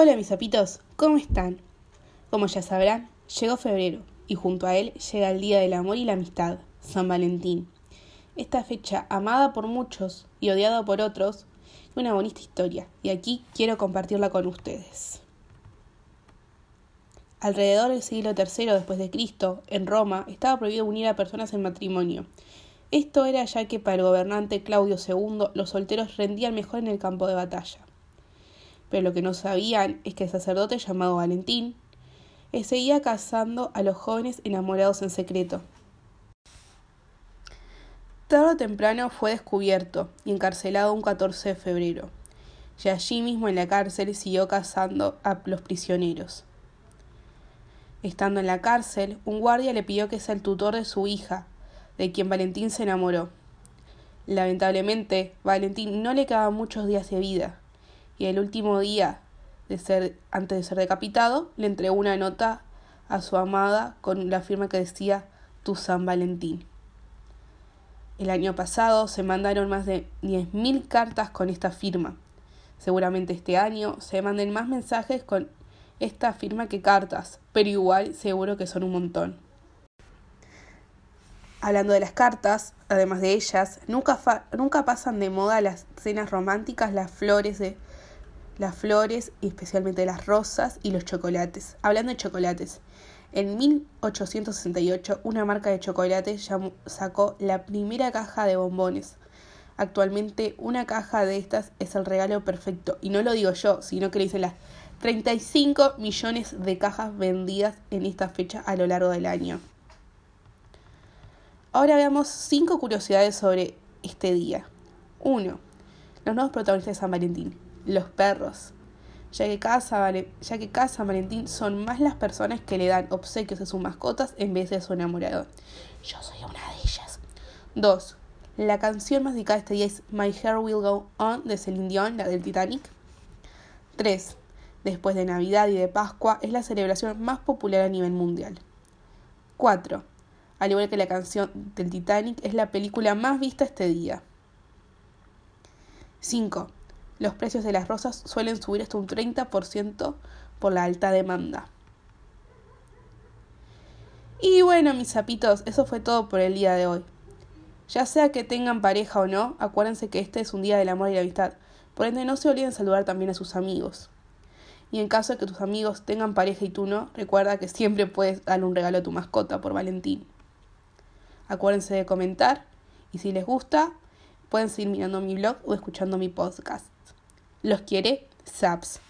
Hola mis zapitos, ¿cómo están? Como ya sabrán, llegó febrero y junto a él llega el Día del Amor y la Amistad, San Valentín. Esta fecha amada por muchos y odiada por otros, es una bonita historia y aquí quiero compartirla con ustedes. Alrededor del siglo III después de Cristo, en Roma, estaba prohibido unir a personas en matrimonio. Esto era ya que para el gobernante Claudio II los solteros rendían mejor en el campo de batalla pero lo que no sabían es que el sacerdote llamado Valentín eh, seguía casando a los jóvenes enamorados en secreto. Tarde o temprano fue descubierto y encarcelado un 14 de febrero, y allí mismo en la cárcel siguió casando a los prisioneros. Estando en la cárcel, un guardia le pidió que sea el tutor de su hija, de quien Valentín se enamoró. Lamentablemente, Valentín no le quedaban muchos días de vida, y el último día de ser, antes de ser decapitado, le entregó una nota a su amada con la firma que decía Tu San Valentín. El año pasado se mandaron más de 10.000 cartas con esta firma. Seguramente este año se manden más mensajes con esta firma que cartas, pero igual seguro que son un montón. Hablando de las cartas, además de ellas, nunca, nunca pasan de moda las cenas románticas, las flores de las flores y especialmente las rosas y los chocolates. Hablando de chocolates, en 1868 una marca de chocolates sacó la primera caja de bombones. Actualmente una caja de estas es el regalo perfecto. Y no lo digo yo, sino que lo dicen las 35 millones de cajas vendidas en esta fecha a lo largo del año. Ahora veamos 5 curiosidades sobre este día. 1. Los nuevos protagonistas de San Valentín los perros, ya que, cada ya Valentín son más las personas que le dan obsequios a sus mascotas en vez de a su enamorado. Yo soy una de ellas. 2. La canción más dedicada este día es My Hair Will Go On de Celine Dion, la del Titanic. 3. Después de Navidad y de Pascua, es la celebración más popular a nivel mundial. 4. Al igual que la canción del Titanic, es la película más vista este día. 5 los precios de las rosas suelen subir hasta un 30% por la alta demanda. Y bueno, mis zapitos, eso fue todo por el día de hoy. Ya sea que tengan pareja o no, acuérdense que este es un día del amor y la amistad. Por ende, no se olviden saludar también a sus amigos. Y en caso de que tus amigos tengan pareja y tú no, recuerda que siempre puedes darle un regalo a tu mascota por Valentín. Acuérdense de comentar y si les gusta, pueden seguir mirando mi blog o escuchando mi podcast. Los quiere Saps.